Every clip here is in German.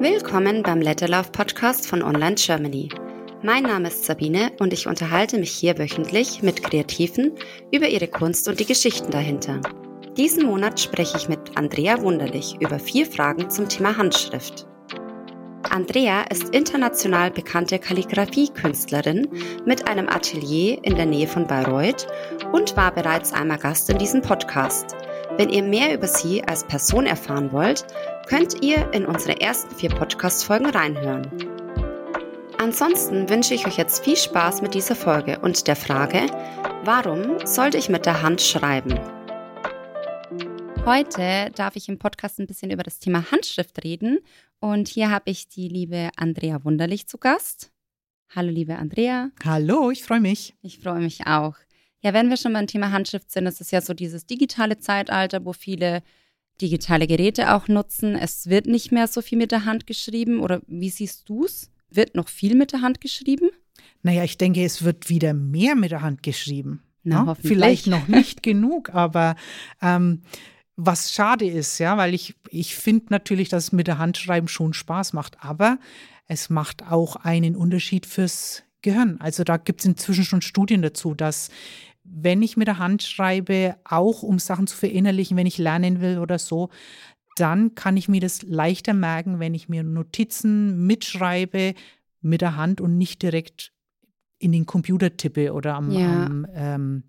Willkommen beim Letterlauf Podcast von Online Germany. Mein Name ist Sabine und ich unterhalte mich hier wöchentlich mit Kreativen über ihre Kunst und die Geschichten dahinter. Diesen Monat spreche ich mit Andrea Wunderlich über vier Fragen zum Thema Handschrift. Andrea ist international bekannte Kalligraphie-Künstlerin mit einem Atelier in der Nähe von Bayreuth und war bereits einmal Gast in diesem Podcast. Wenn ihr mehr über sie als Person erfahren wollt, könnt ihr in unsere ersten vier Podcast-Folgen reinhören. Ansonsten wünsche ich euch jetzt viel Spaß mit dieser Folge und der Frage, warum sollte ich mit der Hand schreiben? Heute darf ich im Podcast ein bisschen über das Thema Handschrift reden und hier habe ich die liebe Andrea Wunderlich zu Gast. Hallo liebe Andrea. Hallo, ich freue mich. Ich freue mich auch. Ja, wenn wir schon beim Thema Handschrift sind, ist es ja so dieses digitale Zeitalter, wo viele digitale Geräte auch nutzen. Es wird nicht mehr so viel mit der Hand geschrieben. Oder wie siehst du es? Wird noch viel mit der Hand geschrieben? Naja, ich denke, es wird wieder mehr mit der Hand geschrieben. Na, ja? Vielleicht noch nicht genug, aber ähm, was schade ist, ja, weil ich, ich finde natürlich, dass es mit der Hand schreiben schon Spaß macht, aber es macht auch einen Unterschied fürs Gehirn. Also da gibt es inzwischen schon Studien dazu, dass wenn ich mit der Hand schreibe, auch um Sachen zu verinnerlichen, wenn ich lernen will oder so, dann kann ich mir das leichter merken, wenn ich mir Notizen mitschreibe mit der Hand und nicht direkt in den Computer tippe oder am, ja. am ähm,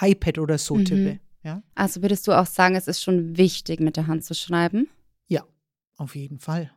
iPad oder so mhm. tippe. Ja? Also würdest du auch sagen, es ist schon wichtig, mit der Hand zu schreiben? Ja, auf jeden Fall.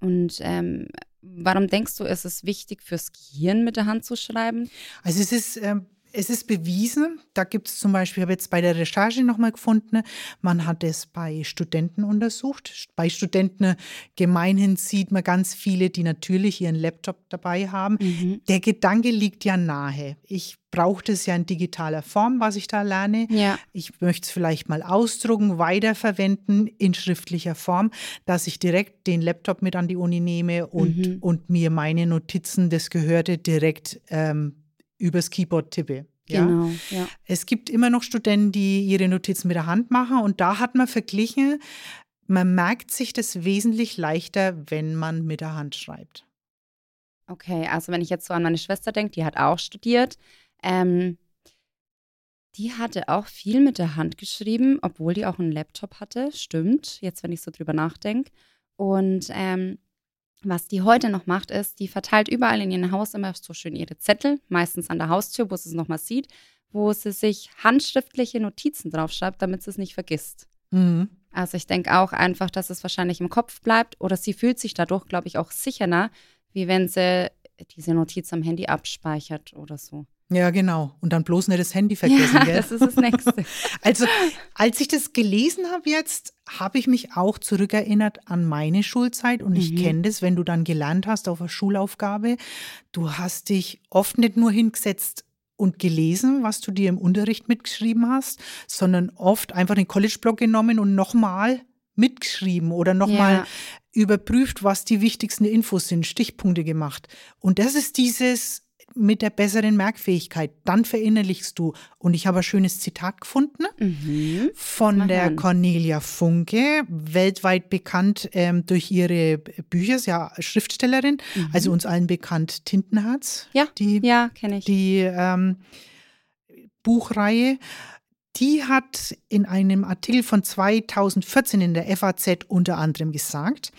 Und ähm, warum denkst du, ist es wichtig fürs Gehirn, mit der Hand zu schreiben? Also es ist ähm, es ist bewiesen, da gibt es zum Beispiel, ich habe jetzt bei der Recherche nochmal gefunden, man hat es bei Studenten untersucht. Bei Studenten gemeinhin sieht man ganz viele, die natürlich ihren Laptop dabei haben. Mhm. Der Gedanke liegt ja nahe. Ich brauche das ja in digitaler Form, was ich da lerne. Ja. Ich möchte es vielleicht mal ausdrucken, weiterverwenden in schriftlicher Form, dass ich direkt den Laptop mit an die Uni nehme und, mhm. und mir meine Notizen, das Gehörte, direkt ähm, übers Keyboard tippe. Ja? Genau, ja. Es gibt immer noch Studenten, die ihre Notizen mit der Hand machen und da hat man verglichen, man merkt sich das wesentlich leichter, wenn man mit der Hand schreibt. Okay, also wenn ich jetzt so an meine Schwester denke, die hat auch studiert, ähm, die hatte auch viel mit der Hand geschrieben, obwohl die auch einen Laptop hatte. Stimmt, jetzt wenn ich so drüber nachdenke. Und ähm, was die heute noch macht, ist, die verteilt überall in ihrem Haus immer so schön ihre Zettel, meistens an der Haustür, wo sie es nochmal sieht, wo sie sich handschriftliche Notizen draufschreibt, damit sie es nicht vergisst. Mhm. Also ich denke auch einfach, dass es wahrscheinlich im Kopf bleibt oder sie fühlt sich dadurch, glaube ich, auch sicherer, wie wenn sie diese Notiz am Handy abspeichert oder so. Ja, genau. Und dann bloß nicht das Handy vergessen. Ja, gell? das ist das Nächste. also, als ich das gelesen habe jetzt, habe ich mich auch zurückerinnert an meine Schulzeit. Und ich mhm. kenne das, wenn du dann gelernt hast auf einer Schulaufgabe. Du hast dich oft nicht nur hingesetzt und gelesen, was du dir im Unterricht mitgeschrieben hast, sondern oft einfach den College-Blog genommen und nochmal mitgeschrieben oder nochmal ja. überprüft, was die wichtigsten Infos sind, Stichpunkte gemacht. Und das ist dieses mit der besseren Merkfähigkeit. Dann verinnerlichst du. Und ich habe ein schönes Zitat gefunden mhm. von der an. Cornelia Funke, weltweit bekannt ähm, durch ihre Bücher, ist ja Schriftstellerin, mhm. also uns allen bekannt Tintenherz. Ja, die, ja, kenne ich. Die ähm, Buchreihe. Die hat in einem Artikel von 2014 in der FAZ unter anderem gesagt,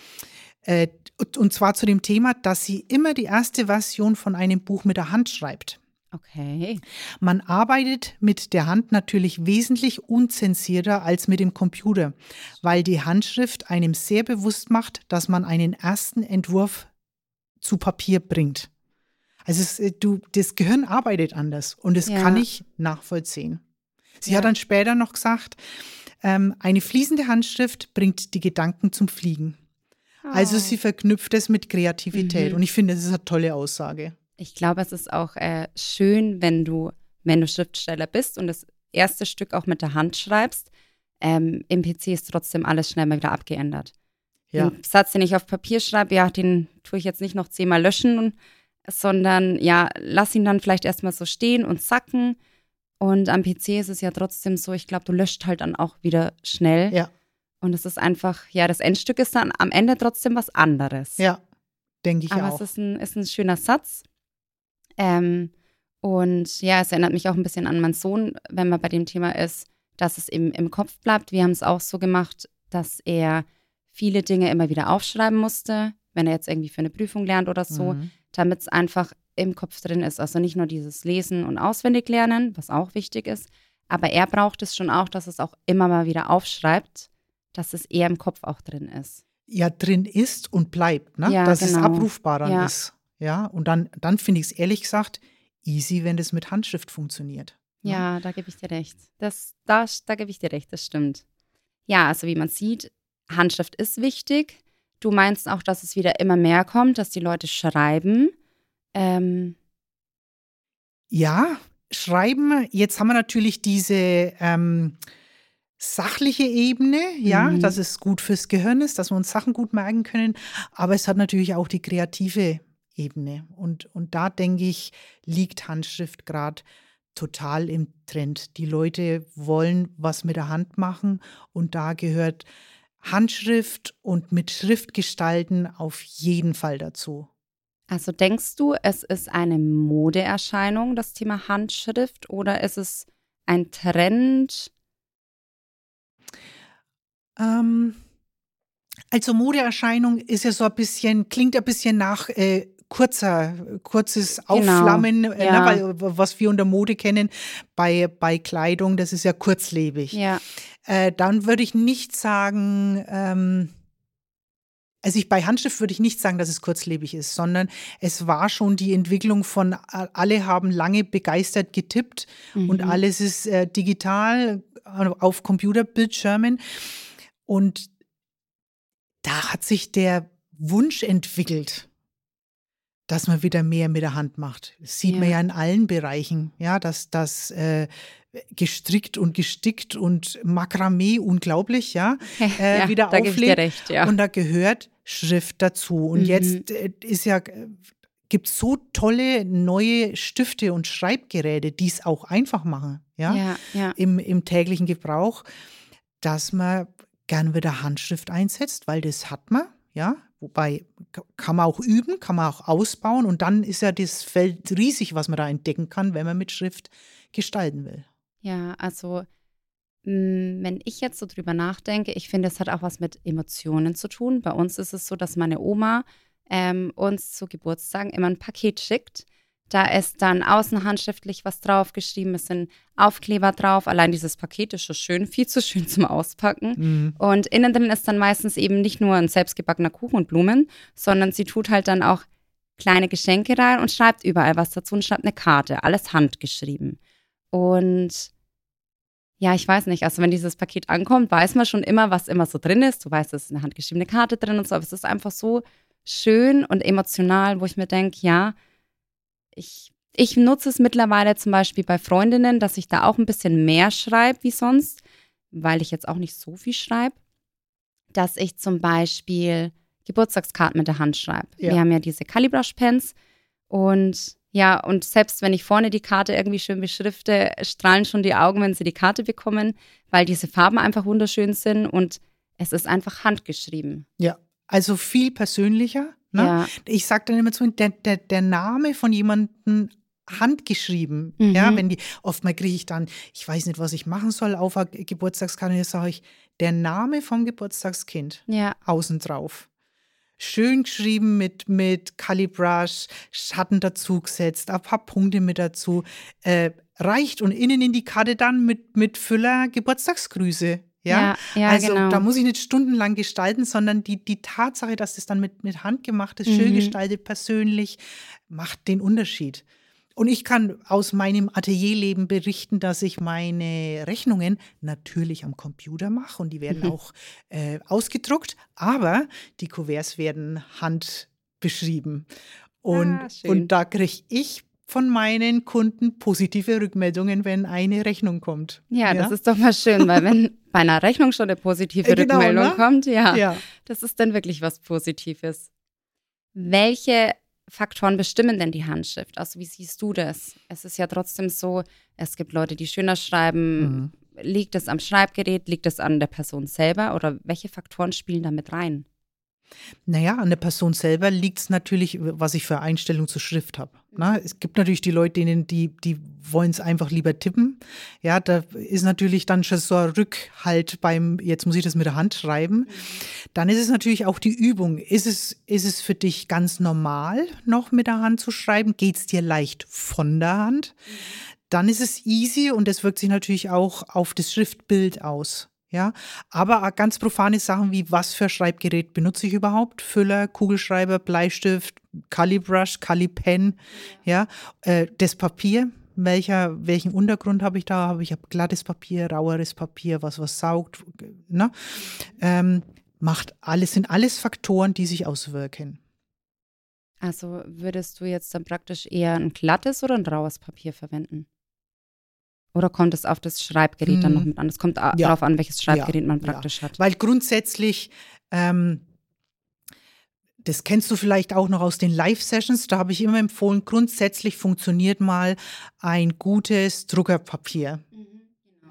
äh, und zwar zu dem Thema, dass sie immer die erste Version von einem Buch mit der Hand schreibt. Okay. Man arbeitet mit der Hand natürlich wesentlich unzensierter als mit dem Computer, weil die Handschrift einem sehr bewusst macht, dass man einen ersten Entwurf zu Papier bringt. Also es, äh, du, das Gehirn arbeitet anders und das ja. kann ich nachvollziehen. Sie ja. hat dann später noch gesagt, ähm, eine fließende Handschrift bringt die Gedanken zum Fliegen. Also sie verknüpft es mit Kreativität mhm. und ich finde, das ist eine tolle Aussage. Ich glaube, es ist auch äh, schön, wenn du, wenn du Schriftsteller bist und das erste Stück auch mit der Hand schreibst. Ähm, Im PC ist trotzdem alles schnell mal wieder abgeändert. Ja. Den Satz, den ich auf Papier schreibe, ja, den tue ich jetzt nicht noch zehnmal löschen, sondern ja, lass ihn dann vielleicht erstmal so stehen und sacken. Und am PC ist es ja trotzdem so, ich glaube, du löscht halt dann auch wieder schnell. Ja. Und es ist einfach, ja, das Endstück ist dann am Ende trotzdem was anderes. Ja, denke ich Aber auch. es ist ein, ist ein schöner Satz. Ähm, und ja, es erinnert mich auch ein bisschen an meinen Sohn, wenn man bei dem Thema ist, dass es eben im Kopf bleibt. Wir haben es auch so gemacht, dass er viele Dinge immer wieder aufschreiben musste, wenn er jetzt irgendwie für eine Prüfung lernt oder so, Mhm. damit es einfach im Kopf drin ist. Also nicht nur dieses Lesen und auswendig lernen, was auch wichtig ist, aber er braucht es schon auch, dass es auch immer mal wieder aufschreibt, dass es eher im Kopf auch drin ist. ja drin ist und bleibt, ne? Ja, dass es genau. abrufbar dann Ja. ist. Ja, und dann, dann finde ich es ehrlich gesagt easy, wenn das mit Handschrift funktioniert. ne? Ja, da gebe ich dir recht. Das, da, da gebe ich dir recht, das stimmt. Ja, also wie man sieht, Handschrift ist wichtig. Du meinst auch, dass es wieder immer mehr kommt, dass die Leute schreiben. Ähm, Ja, schreiben, jetzt haben wir natürlich diese ähm, sachliche Ebene, ja, Mhm. dass es gut fürs Gehirn ist, dass wir uns Sachen gut merken können, aber es hat natürlich auch die kreative Ebene. Und, und da denke ich, liegt Handschrift gerade total im Trend. Die Leute wollen was mit der Hand machen und da gehört Handschrift und mit Schrift gestalten auf jeden Fall dazu. also denkst du, es ist eine Modeerscheinung, das Thema Handschrift, oder ist es ein Trend? Ähm, also Modeerscheinung ist ja so ein bisschen, klingt ein bisschen nach äh, kurzer, kurzes Aufflammen, äh, Genau. ja. ne, weil, was wir unter Mode kennen bei, bei Kleidung, das ist ja kurzlebig. Ja, Äh, dann würde ich nicht sagen, ähm, also ich bei Handschrift würde ich nicht sagen, dass es kurzlebig ist, sondern es war schon die Entwicklung von, alle haben lange begeistert getippt und Mhm. alles ist äh, digital äh, auf Computerbildschirmen. Und da hat sich der Wunsch entwickelt, dass man wieder mehr mit der Hand macht. Das sieht man Ja. ja in allen Bereichen, ja, dass das äh, gestrickt und gestickt und Makramee unglaublich, ja, äh, ja wieder auflebt. recht, ja. Und da gehört Schrift dazu. Und Mhm. jetzt äh, ist ja, gibt es so tolle neue Stifte und Schreibgeräte, die es auch einfach machen, ja, ja, ja. Im, im täglichen Gebrauch, dass man gern wieder Handschrift einsetzt, weil das hat man, ja. Wobei kann man auch üben, kann man auch ausbauen und dann ist ja das Feld riesig, was man da entdecken kann, wenn man mit Schrift gestalten will. Ja, also mh, wenn ich jetzt so drüber nachdenke, ich finde, es hat auch was mit Emotionen zu tun. Bei uns ist es so, dass meine Oma ähm, uns zu Geburtstagen immer ein Paket schickt. Da ist dann außen handschriftlich was draufgeschrieben, es sind Aufkleber drauf. Allein dieses Paket ist schon schön, viel zu schön zum Auspacken. Und innen drin ist dann meistens eben nicht nur ein selbstgebackener Kuchen und Blumen, sondern sie tut halt dann auch kleine Geschenke rein und schreibt überall was dazu und schreibt eine Karte, alles handgeschrieben. Und ja, ich weiß nicht, also wenn dieses Paket ankommt, weiß man schon immer, was immer so drin ist. Du weißt, es ist eine handgeschriebene Karte drin und so, aber es ist einfach so schön und emotional, wo ich mir denke, ja, ich, ich nutze es mittlerweile zum Beispiel bei Freundinnen, dass ich da auch ein bisschen mehr schreibe wie sonst, weil ich jetzt auch nicht so viel schreibe, dass ich zum Beispiel Geburtstagskarten mit der Hand schreibe. Ja. Wir haben ja diese Calibrush-Pens und ja, und selbst wenn ich vorne die Karte irgendwie schön beschrifte, strahlen schon die Augen, wenn sie die Karte bekommen, weil diese Farben einfach wunderschön sind und es ist einfach handgeschrieben. Ja, also viel persönlicher. Ne? Ja. Ich sage dann immer zu der, der, der Name von jemandem handgeschrieben. Mhm. Ja, wenn die, oftmal kriege ich dann, ich weiß nicht, was ich machen soll auf einer Geburtstagskarte, sage ich, der Name vom Geburtstagskind Ja, außen drauf. Schön geschrieben mit, mit Calibrush, Schatten dazugesetzt, ein paar Punkte mit dazu. Äh, reicht und innen in die Karte dann mit, mit Füller Geburtstagsgrüße. Ja, Ja, ja, also genau. da muss ich nicht stundenlang gestalten, sondern die, die Tatsache, dass das dann mit, mit Hand gemacht ist, schön Mhm. gestaltet, persönlich, macht den Unterschied. Und ich kann aus meinem Atelierleben berichten, dass ich meine Rechnungen natürlich am Computer mache und die werden Mhm. auch äh, ausgedruckt, aber die Kuverts werden handbeschrieben. Und, Ah, schön. und da kriege ich von meinen Kunden positive Rückmeldungen, wenn eine Rechnung kommt. ja, das ist doch mal schön, weil wenn bei einer Rechnung schon eine positive Äh, genau, Rückmeldung ne? kommt, ja, ja. das ist dann wirklich was Positives. Welche Faktoren bestimmen denn die Handschrift? Also wie siehst du das? Es ist ja trotzdem so, es gibt Leute, die schöner schreiben, Mhm. liegt es am Schreibgerät, liegt es an der Person selber oder welche Faktoren spielen da mit rein? Naja, an der Person selber liegt es natürlich, was ich für Einstellung zur Schrift habe. Ne? Es gibt natürlich die Leute, denen die, die wollen es einfach lieber tippen. Ja, da ist natürlich dann schon so ein Rückhalt beim, jetzt muss ich das mit der Hand schreiben. Dann ist es natürlich auch die Übung. Ist es, ist es für dich ganz normal, noch mit der Hand zu schreiben? Geht es dir leicht von der Hand? Dann ist es easy und es wirkt sich natürlich auch auf das Schriftbild aus. Ja, aber ganz profane Sachen wie was für Schreibgerät benutze ich überhaupt? Füller, Kugelschreiber, Bleistift, Calibrush, Calipen, ja, äh, das Papier, welcher, welchen Untergrund habe ich da? Habe ich hab glattes Papier, raueres Papier, was was saugt, ne? Ähm, macht alles, sind alles Faktoren, die sich auswirken. Also würdest du jetzt dann praktisch eher ein glattes oder ein raues Papier verwenden? Oder kommt es auf das Schreibgerät hm. dann noch mit an? Es kommt ja. darauf an, welches Schreibgerät ja, man praktisch ja. hat. Weil grundsätzlich, ähm, das kennst du vielleicht auch noch aus den Live-Sessions, da habe ich immer empfohlen, grundsätzlich funktioniert mal ein gutes Druckerpapier. Mhm,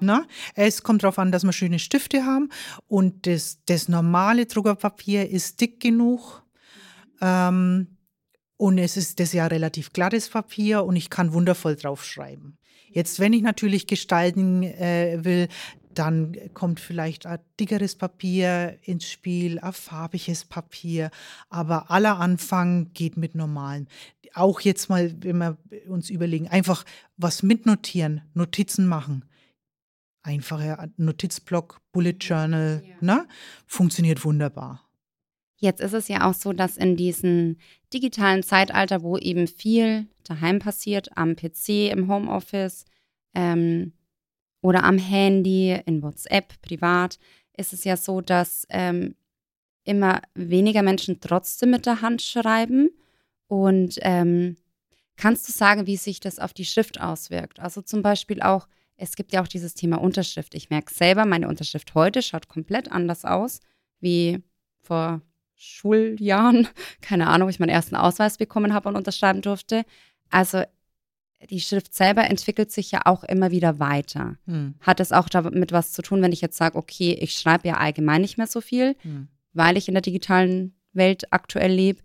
genau. Na, es kommt darauf an, dass wir schöne Stifte haben und das, das normale Druckerpapier ist dick genug. Mhm. Ähm, und es ist das ja relativ glattes Papier und ich kann wundervoll draufschreiben. Jetzt, wenn ich natürlich gestalten äh, will, dann kommt vielleicht ein dickeres Papier ins Spiel, ein farbiges Papier. Aber aller Anfang geht mit normalen. Auch jetzt mal, wenn wir uns überlegen, einfach was mitnotieren, Notizen machen. Einfacher Notizblock, Bullet Journal, ja. ne? funktioniert wunderbar. Jetzt ist es ja auch so, dass in diesem digitalen Zeitalter, wo eben viel daheim passiert, am PC, im Homeoffice ähm, oder am Handy, in WhatsApp, privat, ist es ja so, dass ähm, immer weniger Menschen trotzdem mit der Hand schreiben. Und ähm, kannst du sagen, wie sich das auf die Schrift auswirkt? Also zum Beispiel auch, es gibt ja auch dieses Thema Unterschrift. Ich merke selber, meine Unterschrift heute schaut komplett anders aus wie vor Schuljahren, keine Ahnung, wo ich meinen ersten Ausweis bekommen habe und unterschreiben durfte. Also die Schrift selber entwickelt sich ja auch immer wieder weiter. Hm. Hat es auch damit was zu tun, wenn ich jetzt sage, okay, ich schreibe ja allgemein nicht mehr so viel, hm. weil ich in der digitalen Welt aktuell lebe.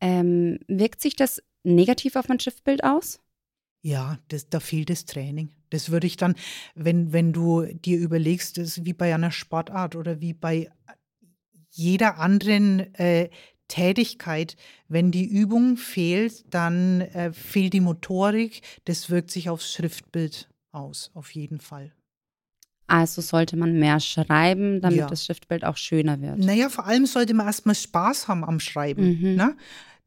Ähm, wirkt sich das negativ auf mein Schriftbild aus? Ja, das, da fehlt das Training. Das würde ich dann, wenn, wenn du dir überlegst, das ist wie bei einer Sportart oder wie bei jeder anderen äh, Tätigkeit, wenn die Übung fehlt, dann äh, fehlt die Motorik. Das wirkt sich aufs Schriftbild aus, auf jeden Fall. Also sollte man mehr schreiben, damit ja. das Schriftbild auch schöner wird. Naja, vor allem sollte man erstmal Spaß haben am Schreiben. Mhm. Ne?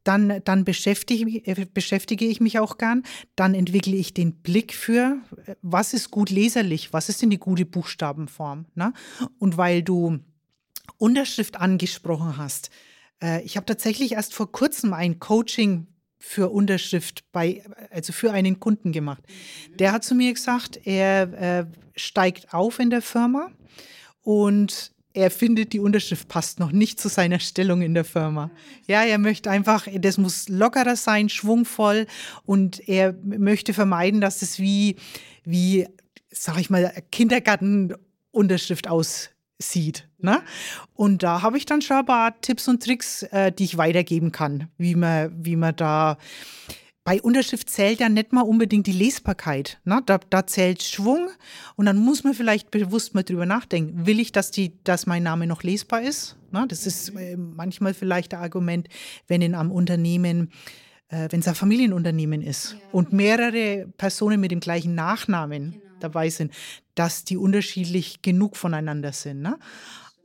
Dann, dann beschäftige, äh, beschäftige ich mich auch gern. Dann entwickle ich den Blick für, äh, was ist gut leserlich, was ist denn die gute Buchstabenform. Ne? Und weil du Unterschrift angesprochen hast. Äh, ich habe tatsächlich erst vor kurzem ein Coaching für Unterschrift bei, also für einen Kunden gemacht. Der hat zu mir gesagt, er äh, steigt auf in der Firma und er findet, die Unterschrift passt noch nicht zu seiner Stellung in der Firma. Ja, er möchte einfach, das muss lockerer sein, schwungvoll und er möchte vermeiden, dass es wie, wie, sag ich mal, Kindergartenunterschrift aus sieht. Ne? Und da habe ich dann schon ein paar Tipps und Tricks, äh, die ich weitergeben kann, wie man, wie man da. Bei Unterschrift zählt ja nicht mal unbedingt die Lesbarkeit. Ne? Da, da zählt Schwung und dann muss man vielleicht bewusst mal drüber nachdenken. Will ich, dass, die, dass mein Name noch lesbar ist? Ne? Das ist äh, manchmal vielleicht ein Argument, wenn in einem Unternehmen äh, wenn es ein Familienunternehmen ist ja. und mehrere Personen mit dem gleichen Nachnamen genau. Dabei sind, dass die unterschiedlich genug voneinander sind. Ne?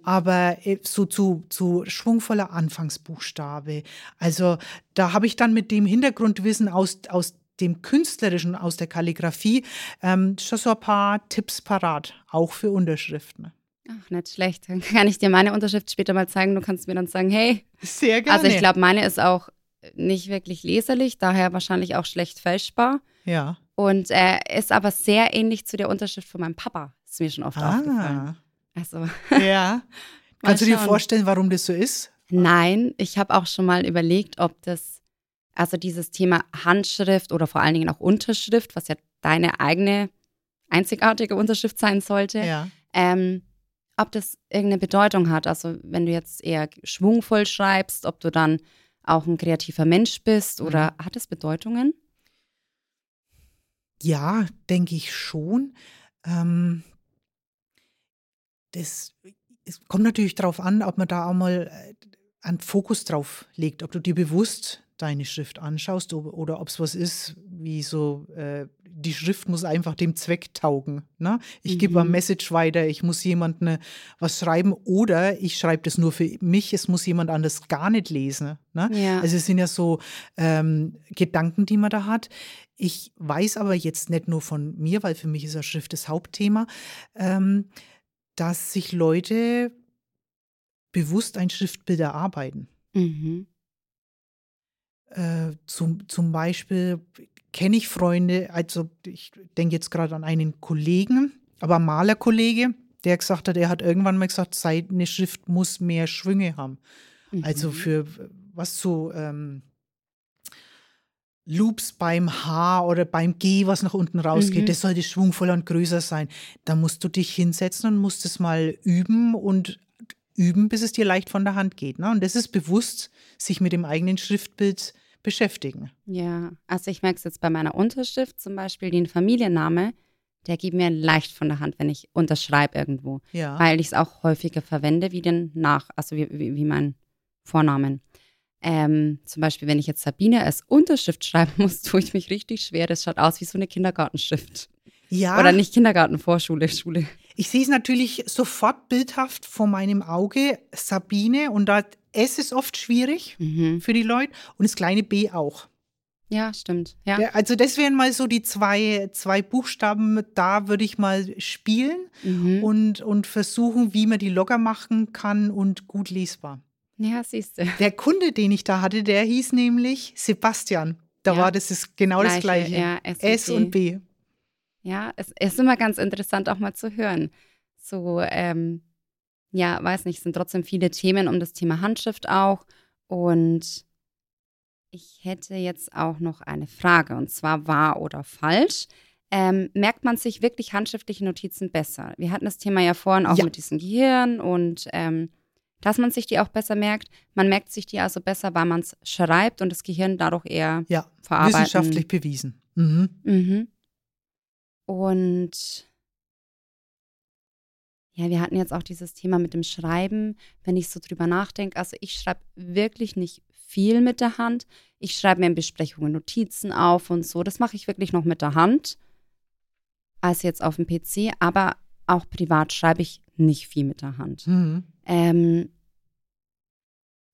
aber äh, so zu, zu schwungvoller Anfangsbuchstabe. Also da habe ich dann mit dem Hintergrundwissen aus, aus dem Künstlerischen, aus der Kalligrafie, ähm, schon so ein paar Tipps parat, auch für Unterschriften. Ach, nicht schlecht. Dann kann ich dir meine Unterschrift später mal zeigen. Du kannst mir dann sagen, hey. Sehr gerne. Also ich glaube, meine ist auch nicht wirklich leserlich, daher wahrscheinlich auch schlecht fälschbar. Ja. Und äh, ist aber sehr ähnlich zu der Unterschrift von meinem Papa. Ist mir schon oft ah. aufgefallen. Also. Ja. Kannst du dir vorstellen, warum das so ist? Nein, ich habe auch schon mal überlegt, ob das, also dieses Thema Handschrift oder vor allen Dingen auch Unterschrift, was ja deine eigene einzigartige Unterschrift sein sollte. Ja. Ähm, ob das irgendeine Bedeutung hat. Also wenn du jetzt eher schwungvoll schreibst, ob du dann auch ein kreativer Mensch bist oder mhm. hat es Bedeutungen? Ja, denke ich schon. Ähm, das es kommt natürlich darauf an, ob man da auch mal äh, einen Fokus drauf legt, ob du dir bewusst deine Schrift anschaust oder ob es was ist, wie so, äh, die Schrift muss einfach dem Zweck taugen. Ne? Ich mhm. gebe eine Message weiter, ich muss jemandem was schreiben oder ich schreibe das nur für mich, es muss jemand anders gar nicht lesen. Ne? Ja. Also es sind ja so ähm, Gedanken, die man da hat. Ich weiß aber jetzt nicht nur von mir, weil für mich ist ja Schrift das Hauptthema, ähm, dass sich Leute bewusst ein Schriftbild erarbeiten. Mhm. Äh, zum, zum Beispiel kenne ich Freunde, also ich denke jetzt gerade an einen Kollegen, aber Malerkollege, der gesagt hat, er hat irgendwann mal gesagt, seine Schrift muss mehr Schwünge haben. Also mhm. Also für was so ähm, Loops beim H oder beim G, was nach unten rausgeht, mhm. das sollte schwungvoller und größer sein. Da musst du dich hinsetzen und musst es mal üben und üben, bis es dir leicht von der Hand geht. Ne? Und das ist bewusst, sich mit dem eigenen Schriftbild beschäftigen. Ja, also ich merke es jetzt bei meiner Unterschrift zum Beispiel, den Familienname, der geht mir leicht von der Hand, wenn ich unterschreibe irgendwo. Ja. Weil ich es auch häufiger verwende wie den Nach, also wie, wie, wie mein Vornamen. Ähm, zum Beispiel, wenn ich jetzt Sabine als Unterschrift schreiben muss, tue ich mich richtig schwer. Das schaut aus wie so eine Kindergartenschrift. Ja. Oder nicht Kindergarten, Vorschule, Schule. Ich sehe es natürlich sofort bildhaft vor meinem Auge, Sabine, und da S ist oft schwierig mhm. für die Leute und das kleine B auch. Ja, stimmt. Ja. Also das wären mal so die zwei, zwei Buchstaben, da würde ich mal spielen mhm. und, und versuchen, wie man die locker machen kann und gut lesbar. Ja, siehst du. Der Kunde, den ich da hatte, der hieß nämlich Sebastian. Da ja. war das ist genau Gleiche, das Gleiche. Ja, S, S und B. Ja, es ist immer ganz interessant auch mal zu hören. So, ähm, ja, weiß nicht, es sind trotzdem viele Themen um das Thema Handschrift auch. Und ich hätte jetzt auch noch eine Frage, und zwar wahr oder falsch. Ähm, merkt man sich wirklich handschriftliche Notizen besser? Wir hatten das Thema ja vorhin auch ja. mit diesem Gehirn und ähm, dass man sich die auch besser merkt. Man merkt sich die also besser, weil man es schreibt und das Gehirn dadurch eher ja, verarbeitet. Wissenschaftlich bewiesen. Mhm. Mhm. Und ja, wir hatten jetzt auch dieses Thema mit dem Schreiben, wenn ich so drüber nachdenke. Also ich schreibe wirklich nicht viel mit der Hand. Ich schreibe mir in Besprechungen Notizen auf und so. Das mache ich wirklich noch mit der Hand, als jetzt auf dem PC. Aber auch privat schreibe ich nicht viel mit der Hand. Mhm. Ähm,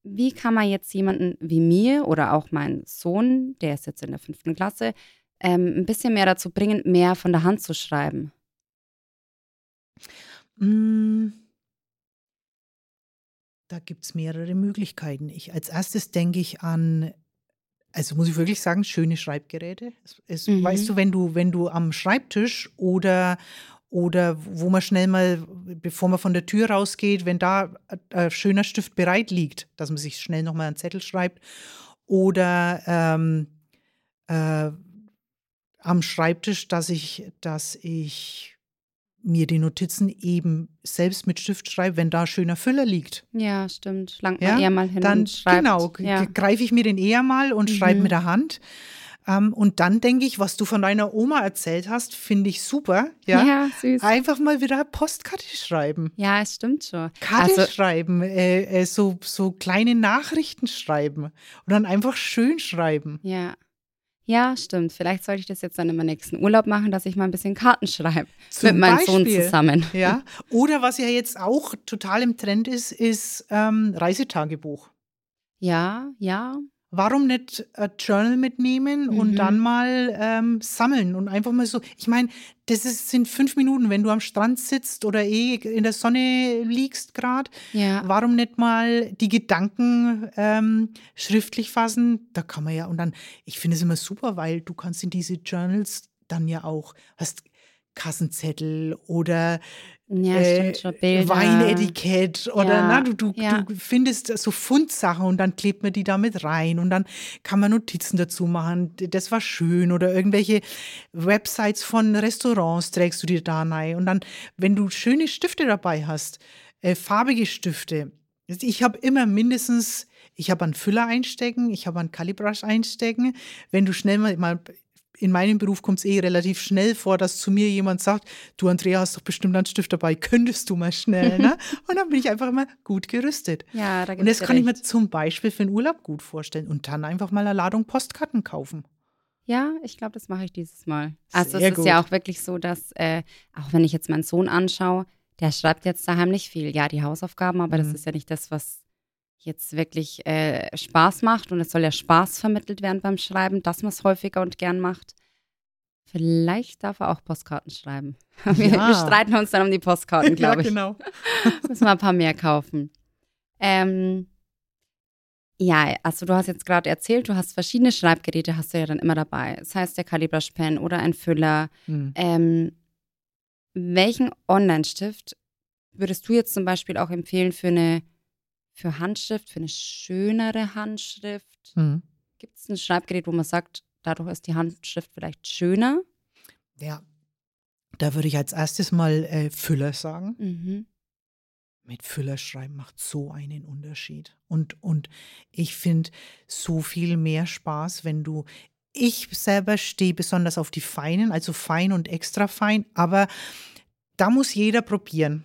wie kann man jetzt jemanden wie mir oder auch meinen Sohn, der ist jetzt in der fünften Klasse, ähm, ein bisschen mehr dazu bringen, mehr von der Hand zu schreiben? Mm. Da gibt es mehrere Möglichkeiten. Ich, als erstes denke ich an, also muss ich wirklich sagen, schöne Schreibgeräte. Es, es, mhm. Weißt du, wenn du, wenn du am Schreibtisch oder, oder wo man schnell mal, bevor man von der Tür rausgeht, wenn da ein schöner Stift bereit liegt, dass man sich schnell nochmal einen Zettel schreibt. Oder ähm, äh, am Schreibtisch, dass ich, dass ich mir die Notizen eben selbst mit Stift schreibe, wenn da schöner Füller liegt. Ja, stimmt. Langt man eher mal hin dann, und schreibt. Genau, ja. greife ich mir den eher mal und mhm. schreibe mit der Hand. Um, ähm, und dann denke ich, was du von deiner Oma erzählt hast, finde ich super. Ja? ja, süß. Einfach mal wieder Postkarte schreiben. Ja, es stimmt schon. Karte also, schreiben, äh, äh, so, so kleine Nachrichten schreiben und dann einfach schön schreiben. Ja. Ja, stimmt. Vielleicht sollte ich das jetzt dann in meinem nächsten Urlaub machen, dass ich mal ein bisschen Karten schreibe mit meinem Beispiel, Sohn zusammen. Ja. Oder was ja jetzt auch total im Trend ist, ist ähm, Reisetagebuch. Ja, ja warum nicht ein Journal mitnehmen mhm. und dann mal ähm, sammeln und einfach mal so. Ich meine, das ist, sind fünf Minuten, wenn du am Strand sitzt oder eh in der Sonne liegst gerade. Ja. Warum nicht mal die Gedanken ähm, schriftlich fassen? Da kann man ja und dann. Ich finde es immer super, weil du kannst in diese Journals dann ja auch hast Kassenzettel oder Ja, äh, stimmt. Bilder. Weinetikett oder Ja, na, du, du, ja. du findest so Fundsachen und dann klebt man die da mit rein und dann kann man Notizen dazu machen. Das war schön oder irgendwelche Websites von Restaurants trägst du dir da rein und dann, wenn du schöne Stifte dabei hast, äh, farbige Stifte. Ich habe immer mindestens, ich habe einen Füller einstecken, ich habe einen Calibrush einstecken. Wenn du schnell mal, mal in meinem Beruf kommt es eh relativ schnell vor, dass zu mir jemand sagt, du Andrea hast doch bestimmt einen Stift dabei, könntest du mal schnell, ne? Und dann bin ich einfach immer gut gerüstet. Ja, da Und gibt's das dir kann ich mir recht. zum Beispiel für einen Urlaub gut vorstellen und dann einfach mal eine Ladung Postkarten kaufen. Ja, ich glaube, das mache ich dieses Mal. Also Sehr es ist ja gut. auch wirklich so, dass, äh, auch wenn ich jetzt meinen Sohn anschaue, der schreibt jetzt daheim nicht viel. Ja, die Hausaufgaben, aber das Mhm. ist ja nicht das, was jetzt wirklich äh, Spaß macht. Und es soll ja Spaß vermittelt werden beim Schreiben, dass man es häufiger und gern macht. Vielleicht darf er auch Postkarten schreiben. Wir, Ja. wir streiten uns dann um die Postkarten, glaube ich. genau. Müssen wir ein paar mehr kaufen. Ähm, ja, also du hast jetzt gerade erzählt, du hast verschiedene Schreibgeräte, hast du ja dann immer dabei. Das heißt, der Calibrush Pen oder ein Füller. Hm. Ähm, welchen Online-Stift würdest du jetzt zum Beispiel auch empfehlen für eine für Handschrift, für eine schönere Handschrift? Hm. Gibt es ein Schreibgerät, wo man sagt, dadurch ist die Handschrift vielleicht schöner? Ja, da würde ich als erstes mal äh, Füller sagen. Mhm. mit Füller schreiben macht so einen Unterschied. Und, und ich finde so viel mehr Spaß, wenn du. Ich selber stehe besonders auf die feinen, also fein und extra fein, aber da muss jeder probieren.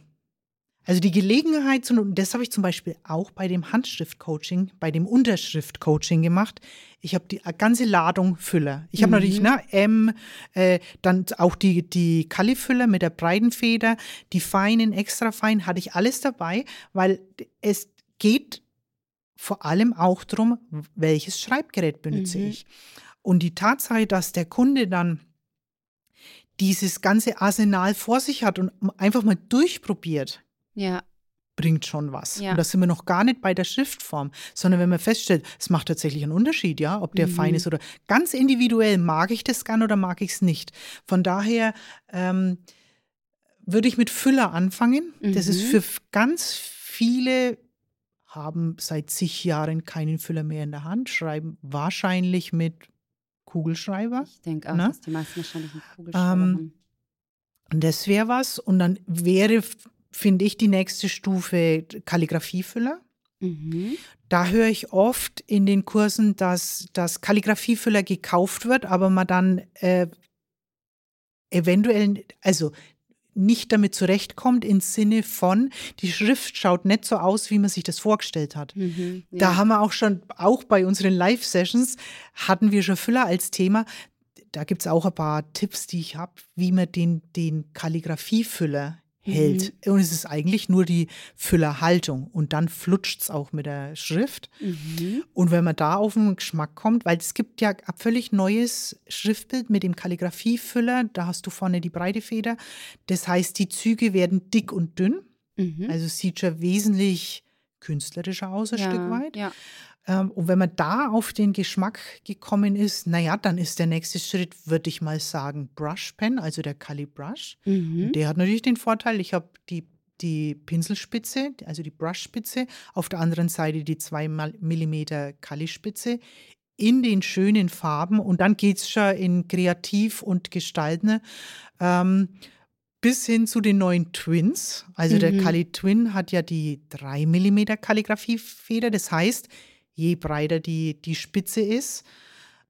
Also die Gelegenheit, zu, und das habe ich zum Beispiel auch bei dem Handschrift-Coaching, bei dem Unterschrift-Coaching gemacht. Ich habe die ganze Ladung Füller. Ich habe Mhm. natürlich ne, M, äh, dann auch die, die Kalifüller mit der breiten Feder, die feinen, extra fein, hatte ich alles dabei, weil es geht vor allem auch darum, welches Schreibgerät benutze Mhm. ich. Und die Tatsache, dass der Kunde dann dieses ganze Arsenal vor sich hat und einfach mal durchprobiert, Ja, bringt schon was. Ja. Und da sind wir noch gar nicht bei der Schriftform, sondern wenn man feststellt, es macht tatsächlich einen Unterschied, ja, ob der Mhm. fein ist oder ganz individuell, mag ich das gern oder mag ich es nicht. Von daher ähm, würde ich mit Füller anfangen. Das ist Mhm. für ganz viele haben seit zig Jahren keinen Füller mehr in der Hand, schreiben wahrscheinlich mit Kugelschreiber. ich denke auch, Ne? dass die meisten wahrscheinlich einen Kugelschreiber Ähm, haben. Und das wäre was. Und dann wäre, finde ich, die nächste Stufe Kalligrafiefüller. Mhm. Da höre ich oft in den Kursen, dass das Kalligrafiefüller gekauft wird, aber man dann äh, eventuell, also nicht damit zurechtkommt im Sinne von, die Schrift schaut nicht so aus, wie man sich das vorgestellt hat. Mhm. Ja. Da haben wir auch schon, auch bei unseren Live-Sessions, hatten wir schon Füller als Thema. Da gibt es auch ein paar Tipps, die ich habe, wie man den, den Kalligrafiefüller hält. Und es ist eigentlich nur die Füllerhaltung. Und dann flutscht es auch mit der Schrift. Mhm. Und wenn man da auf den Geschmack kommt, weil es gibt ja ein völlig neues Schriftbild mit dem Kalligrafiefüller, da hast du vorne die breite Feder. Das heißt, die Züge werden dick und dünn. Mhm. Also es sieht schon wesentlich künstlerischer aus, ein ja. Stück weit. Ja. Ähm, und wenn man da auf den Geschmack gekommen ist, naja, dann ist der nächste Schritt, würde ich mal sagen, Brush Pen, also der Kali Brush. Mhm. Der hat natürlich den Vorteil, ich habe die, die Pinselspitze, also die Brushspitze, auf der anderen Seite die 2 mm Kali-Spitze in den schönen Farben und dann geht es schon in Kreativ und Gestalten. Ähm, bis hin zu den neuen Twins. Also der Mhm. Kali Twin hat ja die 3 mm Kalligrafiefeder. Das heißt, je breiter die, die Spitze ist,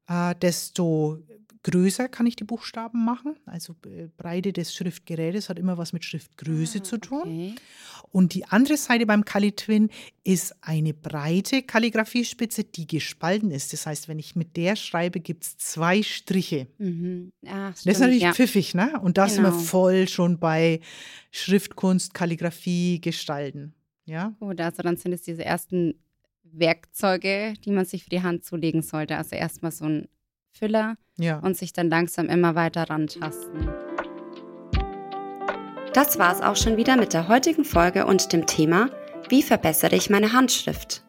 äh, desto größer kann ich die Buchstaben machen. Also äh, Breite des Schriftgerätes hat immer was mit Schriftgröße Ah, zu tun. Okay. Und die andere Seite beim Kali Twin ist eine breite Kalligrafiespitze, die gespalten ist. Das heißt, wenn ich mit der schreibe, gibt es zwei Striche. Mhm. Ach, Das ist stimmt, natürlich ja. pfiffig, ne? Und da sind wir Genau. voll schon bei Schriftkunst, Kalligrafie, Gestalten. Ja, Gut, also dann sind es diese ersten Werkzeuge, die man sich für die Hand zulegen sollte. Also erstmal so ein Füller ja. und sich dann langsam immer weiter rantasten. Das war's auch schon wieder mit der heutigen Folge und dem Thema Wie verbessere ich meine Handschrift?